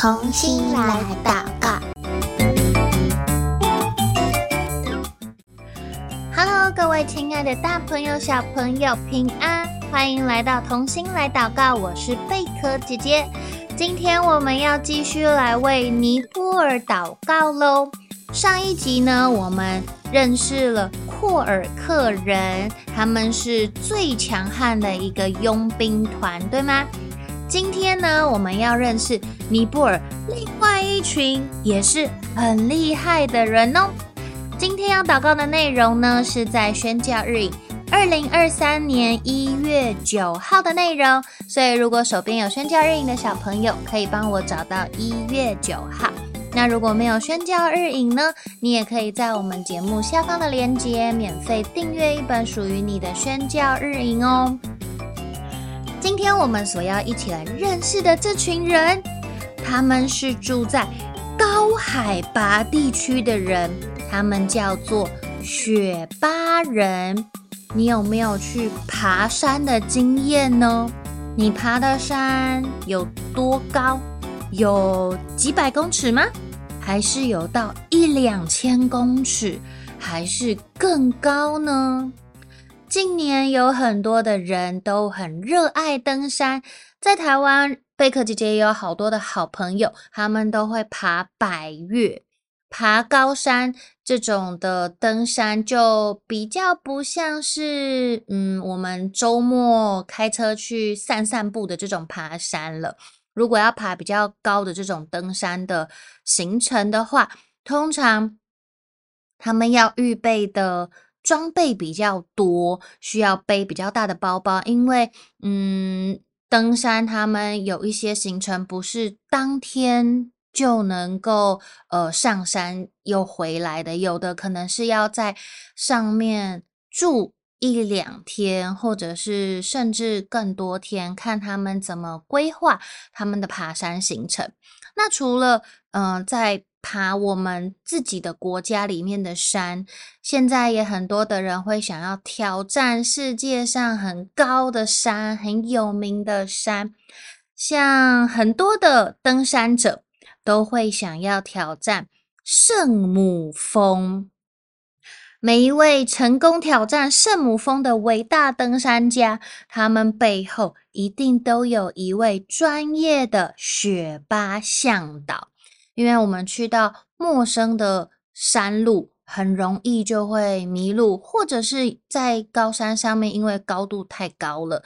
同心来祷告。Hello，各位亲爱的大朋友、小朋友，平安！欢迎来到同心来祷告，我是贝壳姐姐。今天我们要继续来为尼泊尔祷告喽。上一集呢，我们认识了廓尔克人，他们是最强悍的一个佣兵团，对吗？今天呢，我们要认识尼泊尔另外一群也是很厉害的人哦。今天要祷告的内容呢，是在宣教日影二零二三年一月九号的内容。所以，如果手边有宣教日影的小朋友，可以帮我找到一月九号。那如果没有宣教日影呢，你也可以在我们节目下方的链接免费订阅一本属于你的宣教日影哦。今天我们所要一起来认识的这群人，他们是住在高海拔地区的人，他们叫做雪巴人。你有没有去爬山的经验呢？你爬的山有多高？有几百公尺吗？还是有到一两千公尺，还是更高呢？近年有很多的人都很热爱登山，在台湾，贝克姐姐也有好多的好朋友，他们都会爬百岳、爬高山这种的登山，就比较不像是嗯，我们周末开车去散散步的这种爬山了。如果要爬比较高的这种登山的行程的话，通常他们要预备的装备比较多，需要背比较大的包包，因为嗯，登山他们有一些行程不是当天就能够呃上山又回来的，有的可能是要在上面住。一两天，或者是甚至更多天，看他们怎么规划他们的爬山行程。那除了嗯、在爬我们自己的国家里面的山，现在也很多的人会想要挑战世界上很高的山，很有名的山。像很多的登山者都会想要挑战圣母峰。每一位成功挑战圣母峰的伟大登山家，他们背后一定都有一位专业的雪巴向导。因为我们去到陌生的山路，很容易就会迷路，或者是在高山上面，因为高度太高了，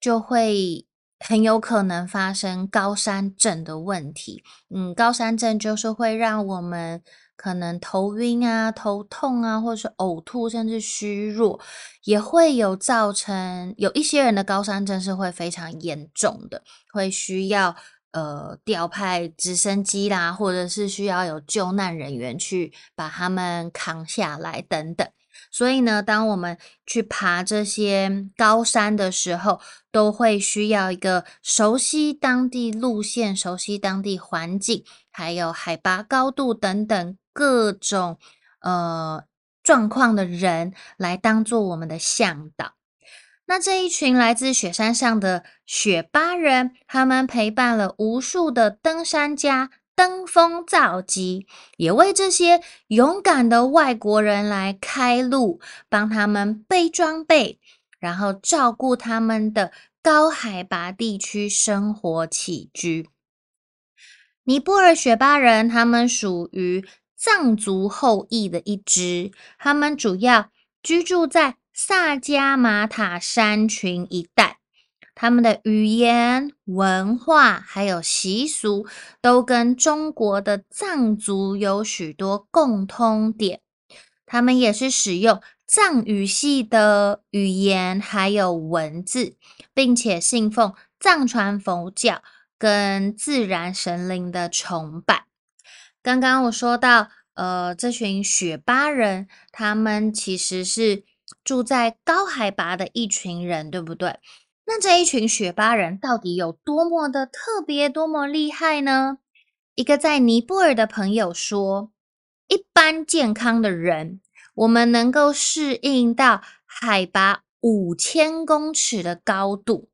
就会很有可能发生高山症的问题。嗯，高山症就是会让我们。可能头晕啊、头痛啊，或者是呕吐，甚至虚弱，也会有造成有一些人的高山症是会非常严重的，会需要呃调派直升机啦，或者是需要有救难人员去把他们扛下来等等。所以呢，当我们去爬这些高山的时候，都会需要一个熟悉当地路线、熟悉当地环境，还有海拔高度等等。各种呃状况的人来当做我们的向导。那这一群来自雪山上的雪巴人，他们陪伴了无数的登山家登峰造极，也为这些勇敢的外国人来开路，帮他们背装备，然后照顾他们的高海拔地区生活起居。尼泊尔雪巴人，他们属于。藏族后裔的一支，他们主要居住在萨迦玛塔山群一带。他们的语言、文化还有习俗都跟中国的藏族有许多共通点。他们也是使用藏语系的语言还有文字，并且信奉藏传佛教跟自然神灵的崇拜。刚刚我说到，呃，这群雪巴人，他们其实是住在高海拔的一群人，对不对？那这一群雪巴人到底有多么的特别，多么厉害呢？一个在尼泊尔的朋友说，一般健康的人，我们能够适应到海拔五千公尺的高度。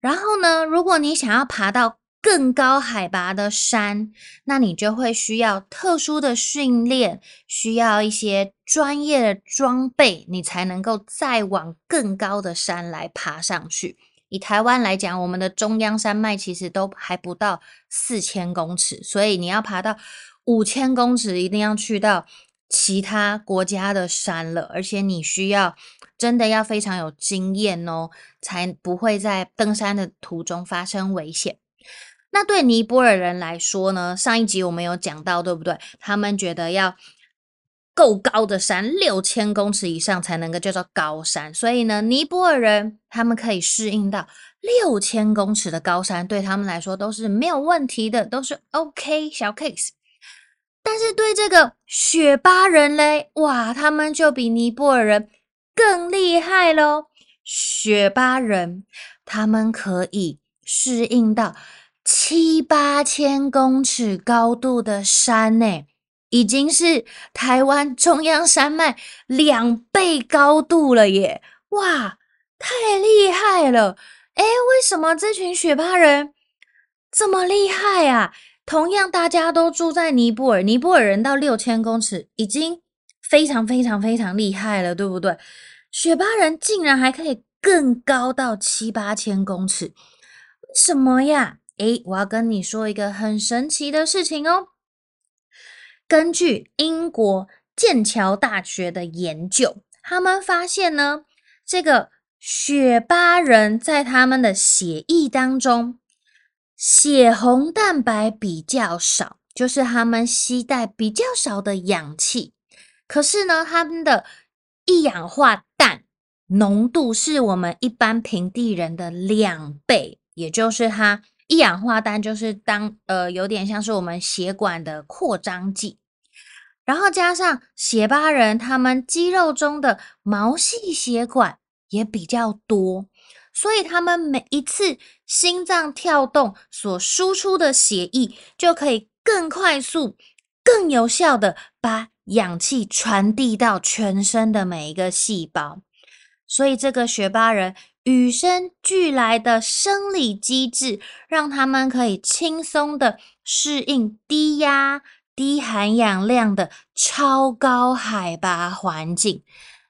然后呢，如果你想要爬到更高海拔的山，那你就会需要特殊的训练，需要一些专业的装备，你才能够再往更高的山来爬上去。以台湾来讲，我们的中央山脉其实都还不到四千公尺，所以你要爬到五千公尺，一定要去到其他国家的山了，而且你需要真的要非常有经验哦，才不会在登山的途中发生危险。那对尼泊尔人来说呢？上一集我们有讲到，对不对？他们觉得要够高的山，六千公尺以上才能够叫做高山。所以呢，尼泊尔人他们可以适应到六千公尺的高山，对他们来说都是没有问题的，都是 OK 小 case。但是对这个雪巴人嘞，哇，他们就比尼泊尔人更厉害喽！雪巴人他们可以适应到。七八千公尺高度的山呢，已经是台湾中央山脉两倍高度了耶！哇，太厉害了！诶，为什么这群雪巴人这么厉害啊？同样，大家都住在尼泊尔，尼泊尔人到六千公尺已经非常非常非常厉害了，对不对？雪巴人竟然还可以更高到七八千公尺，为什么呀？诶，我要跟你说一个很神奇的事情哦。根据英国剑桥大学的研究，他们发现呢，这个雪巴人在他们的血液当中，血红蛋白比较少，就是他们携带比较少的氧气。可是呢，他们的一氧化氮浓度是我们一般平地人的两倍，也就是它。一氧化氮就是当呃有点像是我们血管的扩张剂，然后加上血巴人他们肌肉中的毛细血管也比较多，所以他们每一次心脏跳动所输出的血液就可以更快速、更有效的把氧气传递到全身的每一个细胞，所以这个雪巴人。与生俱来的生理机制，让他们可以轻松的适应低压、低含氧量的超高海拔环境。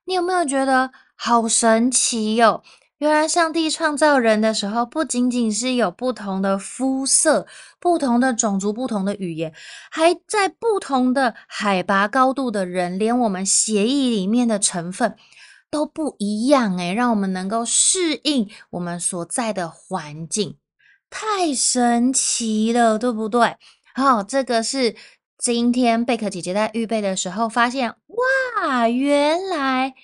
你有没有觉得好神奇哟？原来上帝创造人的时候，不仅仅是有不同的肤色、不同的种族、不同的语言，还在不同的海拔高度的人，连我们血液里面的成分。都不一样诶，让我们能够适应我们所在的环境，太神奇了，对不对？好，这个是今天贝壳姐姐在预备的时候发现，哇，原来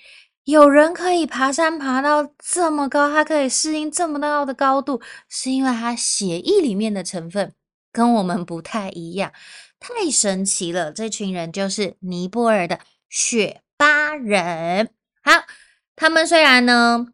有人可以爬山爬到这么高，他可以适应这么高的高度，是因为他血液里面的成分跟我们不太一样，太神奇了。这群人就是尼泊尔的雪巴人。好。他们虽然呢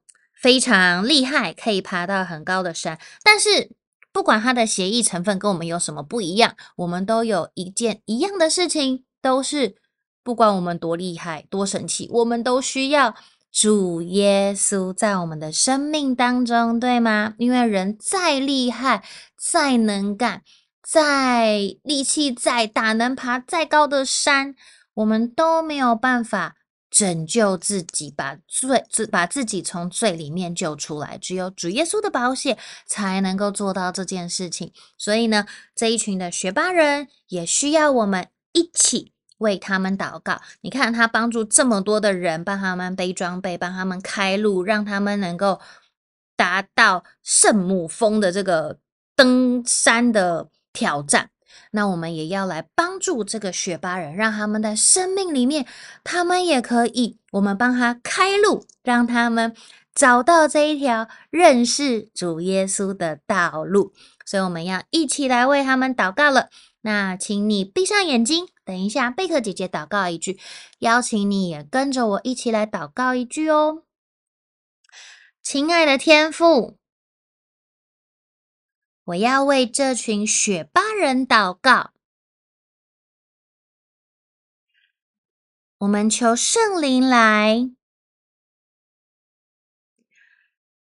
非常厉害，可以爬到很高的山，但是不管他的协议成分跟我们有什么不一样，我们都有一件一样的事情，都是不管我们多厉害、多神奇，我们都需要主耶稣在我们的生命当中，对吗？因为人再厉害、再能干、再力气再大、能爬再高的山，我们都没有办法。拯救自己，把罪自把自己从罪里面救出来，只有主耶稣的宝血才能够做到这件事情。所以呢，这一群的学霸人也需要我们一起为他们祷告。你看，他帮助这么多的人，帮他们背装备，帮他们开路，让他们能够达到圣母峰的这个登山的挑战。那我们也要来帮助这个雪巴人，让他们的生命里面，他们也可以，我们帮他开路，让他们找到这一条认识主耶稣的道路。所以我们要一起来为他们祷告了。那请你闭上眼睛，等一下贝克姐姐祷告一句，邀请你也跟着我一起来祷告一句哦。亲爱的天父。我要为这群雪巴人祷告。我们求圣灵来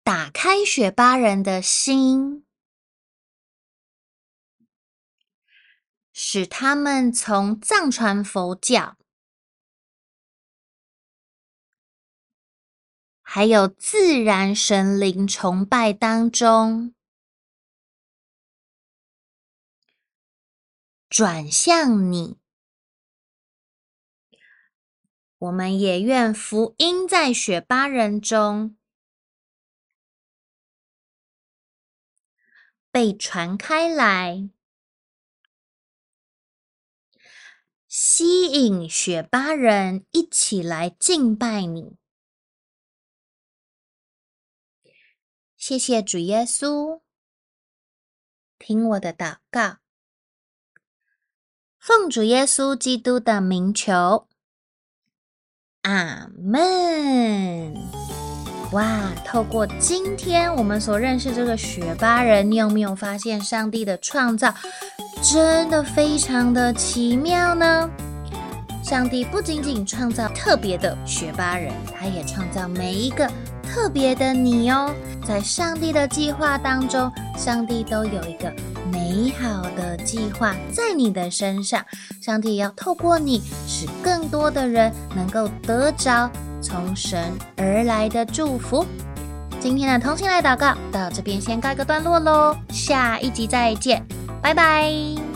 打开雪巴人的心，使他们从藏传佛教，还有自然神灵崇拜当中，转向你。我们也愿福音在雪巴人中被传开来。吸引雪巴人一起来敬拜你，谢谢主耶稣，听我的祷告，奉主耶稣基督的名求，阿门。哇，透过今天我们所认识这个雪巴人，你有没有发现上帝的创造？真的非常的奇妙呢！上帝不仅仅创造特别的雪巴人，他也创造每一个特别的你哦。在上帝的计划当中，上帝都有一个美好的计划在你的身上。上帝也要透过你，使更多的人能够得着从神而来的祝福。今天的同心来祷告到这边先告一个段落喽，下一集再见。拜拜。